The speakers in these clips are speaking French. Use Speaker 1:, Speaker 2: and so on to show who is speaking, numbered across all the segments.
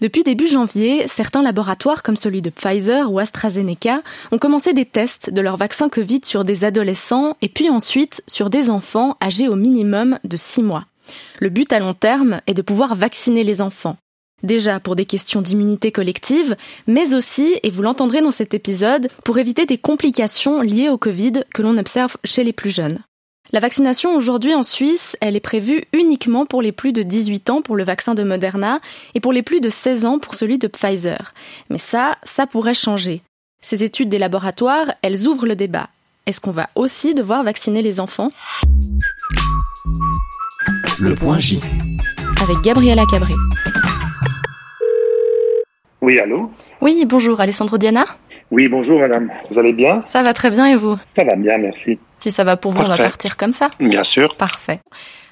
Speaker 1: Depuis début janvier, certains laboratoires comme celui de Pfizer ou AstraZeneca ont commencé des tests de leur vaccin Covid sur des adolescents et puis ensuite sur des enfants âgés au minimum de 6 mois. Le but à long terme est de pouvoir vacciner les enfants. Déjà pour des questions d'immunité collective, mais aussi, et vous l'entendrez dans cet épisode, pour éviter des complications liées au Covid que l'on observe chez les plus jeunes. La vaccination aujourd'hui en Suisse, elle est prévue uniquement pour les plus de 18 ans pour le vaccin de Moderna et pour les plus de 16 ans pour celui de Pfizer. Mais ça, ça pourrait changer. Ces études des laboratoires, elles ouvrent le débat. Est-ce qu'on va aussi devoir vacciner les enfants?
Speaker 2: Le point J.
Speaker 1: Avec Gabriela Cabré.
Speaker 3: Oui, allô?
Speaker 1: Oui, bonjour, Alessandro Diana?
Speaker 3: Oui, bonjour madame. Vous allez bien?
Speaker 1: Ça va très bien et vous?
Speaker 3: Ça va bien, merci.
Speaker 1: Si ça va pour vous, on va partir comme ça?
Speaker 3: Bien sûr.
Speaker 1: Parfait.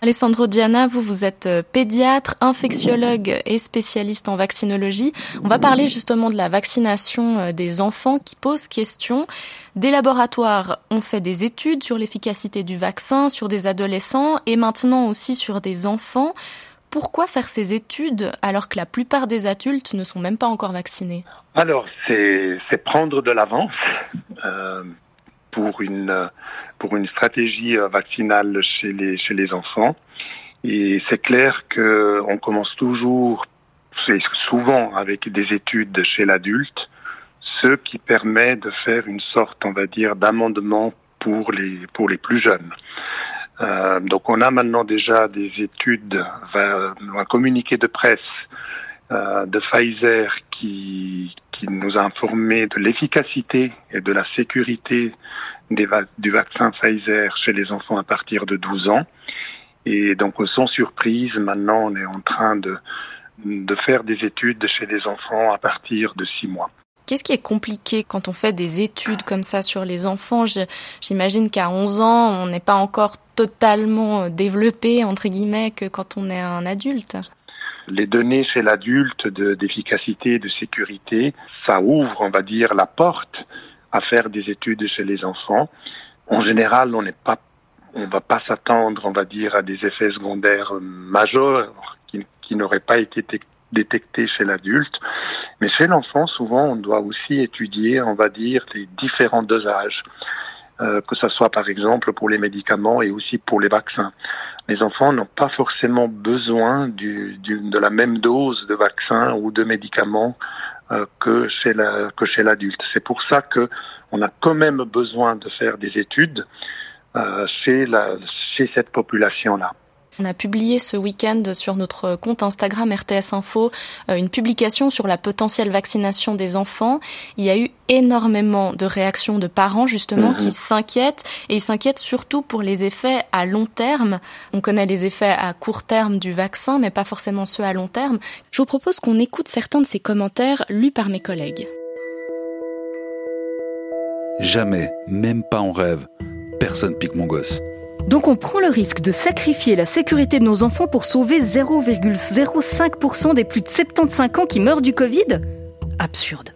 Speaker 1: Alessandro Diana, vous, vous êtes euh, pédiatre, infectiologue et spécialiste en vaccinologie. On va parler justement de la vaccination euh, des enfants qui pose question. Des laboratoires ont fait des études sur l'efficacité du vaccin sur des adolescents et maintenant aussi sur des enfants. Pourquoi faire ces études alors que la plupart des adultes ne sont même pas encore vaccinés?
Speaker 3: Alors, c'est prendre de l'avance euh, pour une pour une stratégie euh, vaccinale chez les chez les enfants. Et c'est clair que on commence toujours, souvent avec des études chez l'adulte, ce qui permet de faire une sorte, on va dire, d'amendement pour les pour les plus jeunes. Euh, donc on a maintenant déjà des études, un communiqué de presse de Pfizer qui, qui nous a informé de l'efficacité et de la sécurité des va- du vaccin Pfizer chez les enfants à partir de 12 ans. Et donc sans surprise, maintenant on est en train de, de faire des études chez les enfants à partir de 6 mois.
Speaker 1: Qu'est-ce qui est compliqué quand on fait des études comme ça sur les enfants? J'imagine qu'à 11 ans, on n'est pas encore totalement euh, développé, entre guillemets, que quand on est un adulte.
Speaker 3: Les données chez l'adulte de- d'efficacité et de sécurité, ça ouvre, on va dire, la porte à faire des études chez les enfants. En général, on n'est pas, on va pas s'attendre, on va dire, à des effets secondaires majeurs qui, qui n'auraient pas été tec- détectés chez l'adulte. Mais chez l'enfant, souvent, on doit aussi étudier, on va dire, les différents dosages, euh, que ce soit par exemple pour les médicaments et aussi pour les vaccins les enfants n'ont pas forcément besoin du, du, de la même dose de vaccin ou de médicaments euh, que chez la, l'adulte. C'est pour ça que on a quand même besoin de faire des études euh, chez la, chez cette population-là.
Speaker 1: On a publié ce week-end sur notre compte Instagram RTS Info euh, une publication sur la potentielle vaccination des enfants. Il y a eu énormément de réactions de parents justement
Speaker 3: Mhm.
Speaker 1: qui s'inquiètent et ils s'inquiètent surtout pour les effets à long terme. On connaît les effets à court terme du vaccin mais pas forcément ceux à long terme. Je vous propose qu'on écoute certains de ces commentaires lus par mes collègues.
Speaker 2: Jamais, même pas en rêve, personne pique mon gosse.
Speaker 4: Donc on prend le risque de sacrifier la sécurité de nos enfants pour sauver 0,05% des plus de 75 ans qui meurent du Covid? Absurde.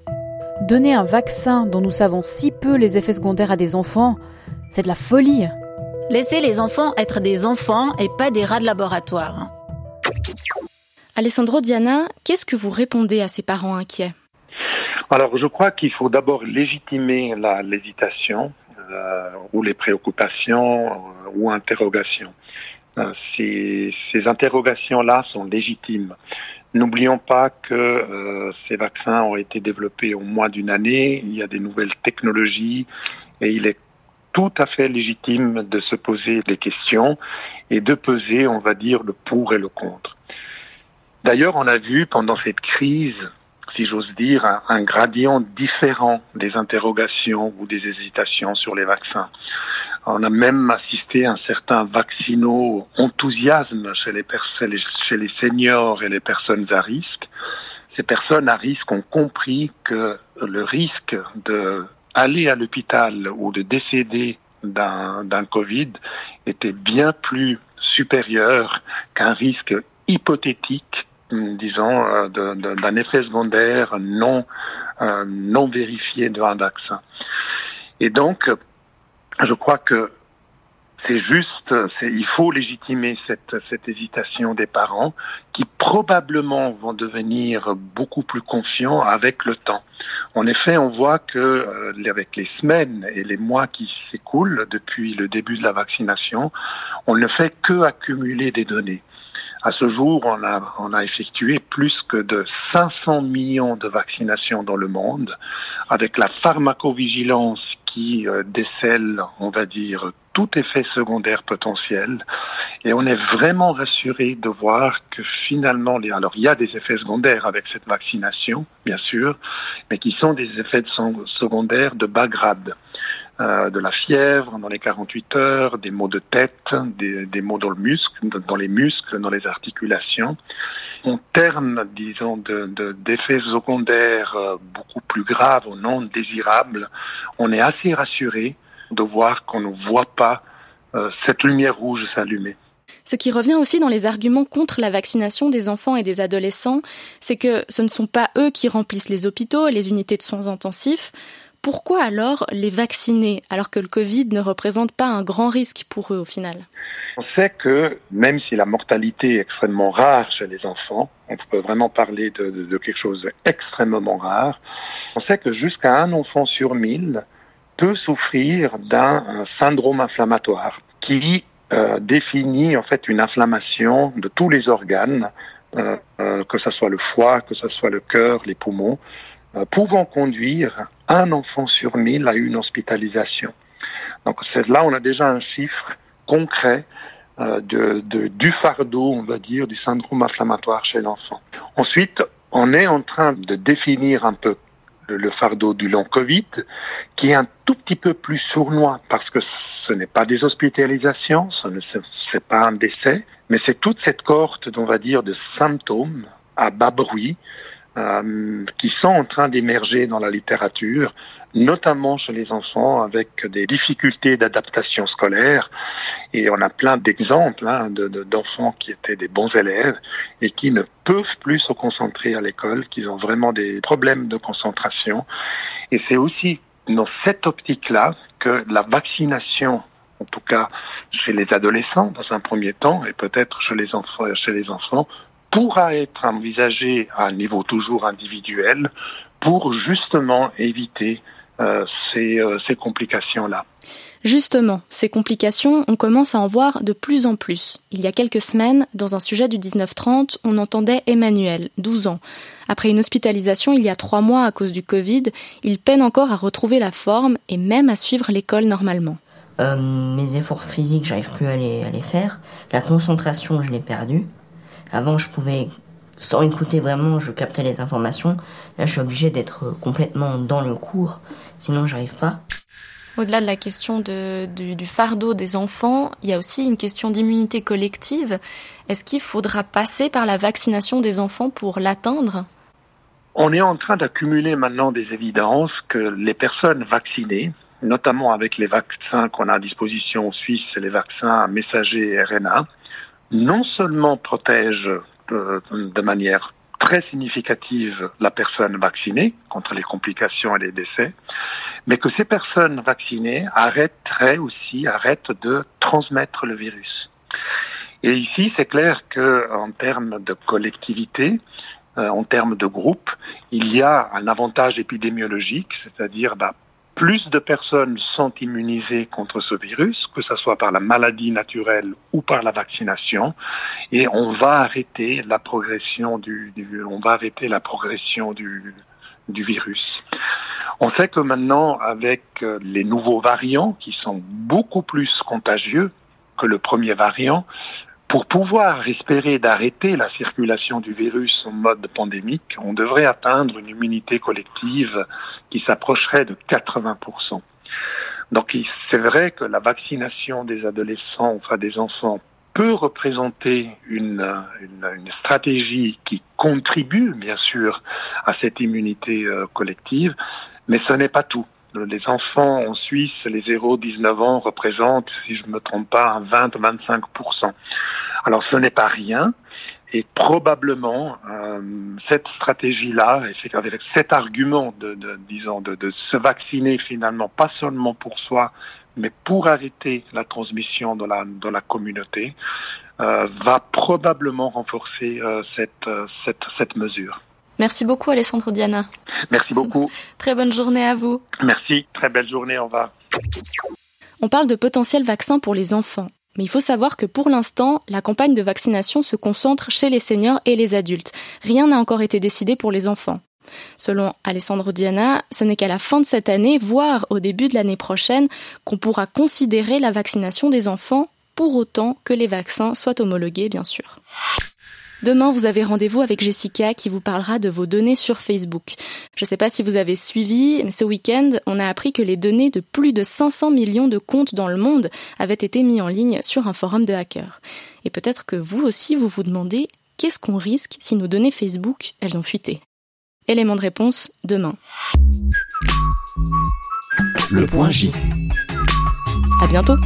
Speaker 5: Donner un vaccin dont nous savons si peu les effets secondaires à des enfants, c'est de la folie.
Speaker 6: Laissez les enfants être des enfants et pas des rats de laboratoire.
Speaker 1: Alessandro Diana, qu'est-ce que vous répondez à ces parents inquiets?
Speaker 3: Alors, je crois qu'il faut d'abord légitimer la- l'hésitation ou les préoccupations euh, ou interrogations. Euh, ces, interrogations-là sont légitimes. N'oublions pas que euh, ces vaccins ont été développés au moins d'une année, il y a des nouvelles technologies et il est tout à fait légitime de se poser des questions et de peser, on va dire, le pour et le contre. D'ailleurs, on a vu pendant cette crise si j'ose dire, un, gradient différent des interrogations ou des hésitations sur les vaccins. On a même assisté à un certain vaccino-enthousiasme chez les, chez les seniors et les personnes à risque. Ces personnes à risque ont compris que le risque de aller à l'hôpital ou de décéder d'un Covid était bien plus supérieur qu'un risque hypothétique disons, euh, d'un effet secondaire non, euh, non vérifié d'un vaccin. Et donc, je crois que c'est juste, il faut légitimer cette, cette hésitation des parents qui probablement vont devenir beaucoup plus confiants avec le temps. En effet, on voit que euh, avec les semaines et les mois qui s'écoulent depuis le début de la vaccination, on ne fait que accumuler des données. À ce jour, on a, effectué plus que de 500 millions de vaccinations dans le monde, avec la pharmacovigilance qui euh, décèle, on va dire, tout effet secondaire potentiel. Et on est vraiment rassuré de voir que finalement, alors il y a des effets secondaires avec cette vaccination, bien sûr, mais qui sont des effets secondaires de bas grade. Euh, de la fièvre dans les 48 heures, des maux de tête, des, maux dans le muscle, dans les muscles, dans les articulations. En termes, disons, d'effets de, secondaires euh, beaucoup plus graves ou non désirables, on est assez rassuré de voir qu'on ne voit pas euh, cette lumière rouge s'allumer.
Speaker 1: Ce qui revient aussi dans les arguments contre la vaccination des enfants et des adolescents, c'est que ce ne sont pas eux qui remplissent les hôpitaux et les unités de soins intensifs. Pourquoi alors les vacciner alors que le Covid ne représente pas un grand risque pour eux au final?
Speaker 3: On sait que même si la mortalité est extrêmement rare chez les enfants, on peut vraiment parler de, quelque chose d'extrêmement rare, on sait que jusqu'à un enfant sur mille peut souffrir d'un syndrome inflammatoire qui euh, définit en fait une inflammation de tous les organes, euh, euh, que ce soit le foie, que ce soit le cœur, les poumons, pouvant conduire un enfant sur mille à une hospitalisation. Donc là, on a déjà un chiffre concret euh, du fardeau, on va dire, du syndrome inflammatoire chez l'enfant. Ensuite, on est en train de définir un peu le, fardeau du long Covid, qui est un tout petit peu plus sournois parce que ce n'est pas des hospitalisations, ce n'est pas un décès, mais c'est toute cette cohorte, on va dire, de symptômes à bas bruit euh, qui sont en train d'émerger dans la littérature, notamment chez les enfants avec des difficultés d'adaptation scolaire. Et on a plein d'exemples hein, d'enfants de, qui étaient des bons élèves et qui ne peuvent plus se concentrer à l'école, qui ont vraiment des problèmes de concentration. Et c'est aussi dans cette optique-là que la vaccination, en tout cas chez les adolescents dans un premier temps, et peut-être chez les enfants, pourra être envisagé à un niveau toujours individuel pour justement éviter euh, ces, euh, ces complications-là.
Speaker 1: Justement, ces complications, on commence à en voir de plus en plus. Il y a quelques semaines, dans un sujet du 1930, on entendait Emmanuel, 12 ans. Après une hospitalisation il y a trois mois à cause du Covid, il peine encore à retrouver la forme et même à suivre l'école normalement.
Speaker 7: Euh, mes efforts physiques, j'arrive plus à les, à les faire. La concentration, je l'ai perdue. Avant, je pouvais, sans écouter vraiment, je captais les informations. Là, je suis obligé d'être complètement dans le cours, sinon j'arrive pas.
Speaker 1: Au-delà de la question de, du, fardeau des enfants, il y a aussi une question d'immunité collective. Est-ce qu'il faudra passer par la vaccination des enfants pour l'atteindre?
Speaker 3: On est en train d'accumuler maintenant des évidences que les personnes vaccinées, notamment avec les vaccins qu'on a à disposition en Suisse, les vaccins messagers RNA, non seulement protège euh, de manière très significative la personne vaccinée contre les complications et les décès, mais que ces personnes vaccinées arrêteraient aussi, arrêtent de transmettre le virus. Et ici, c'est clair que en termes de collectivité, euh, en termes de groupe, il y a un avantage épidémiologique, c'est-à-dire bah, plus de personnes sont immunisées contre ce virus, que ce soit par la maladie naturelle ou par la vaccination, et on va arrêter la progression du, on va arrêter la progression du, virus. On sait que maintenant, avec euh, les nouveaux variants qui sont beaucoup plus contagieux que le premier variant, pour pouvoir espérer d'arrêter la circulation du virus en mode pandémique, on devrait atteindre une immunité collective qui s'approcherait de 80%. Donc c'est vrai que la vaccination des adolescents, enfin des enfants, peut représenter une, stratégie qui contribue bien sûr à cette immunité euh, collective, mais ce n'est pas tout les enfants en Suisse, les 0-19 ans représentent, si je ne me trompe pas, 20-25%. Alors ce n'est pas rien, et probablement euh, cette stratégie-là, avec cet argument de, de disons de, de, se vacciner finalement pas seulement pour soi, mais pour arrêter la transmission dans la, dans la communauté, euh, va probablement renforcer euh, cette, cette, cette mesure.
Speaker 1: Merci beaucoup Alessandro Diana.
Speaker 3: Merci beaucoup.
Speaker 1: Très bonne journée à vous.
Speaker 3: Merci, très belle journée, au revoir.
Speaker 1: On parle de potentiels vaccins pour les enfants. Mais il faut savoir que pour l'instant, la campagne de vaccination se concentre chez les seniors et les adultes. Rien n'a encore été décidé pour les enfants. Selon Alessandro Diana, ce n'est qu'à la fin de cette année, voire au début de l'année prochaine, qu'on pourra considérer la vaccination des enfants, pour autant que les vaccins soient homologués, bien sûr. Demain, vous avez rendez-vous avec Jessica qui vous parlera de vos données sur Facebook. Je ne sais pas si vous avez suivi, mais ce week-end, on a appris que les données de plus de 500 millions de comptes dans le monde avaient été mis en ligne sur un forum de hackers. Et peut-être que vous aussi, vous vous demandez qu'est-ce qu'on risque si nos données Facebook, elles ont fuité? Élément de réponse demain.
Speaker 2: Le point J.
Speaker 1: À bientôt.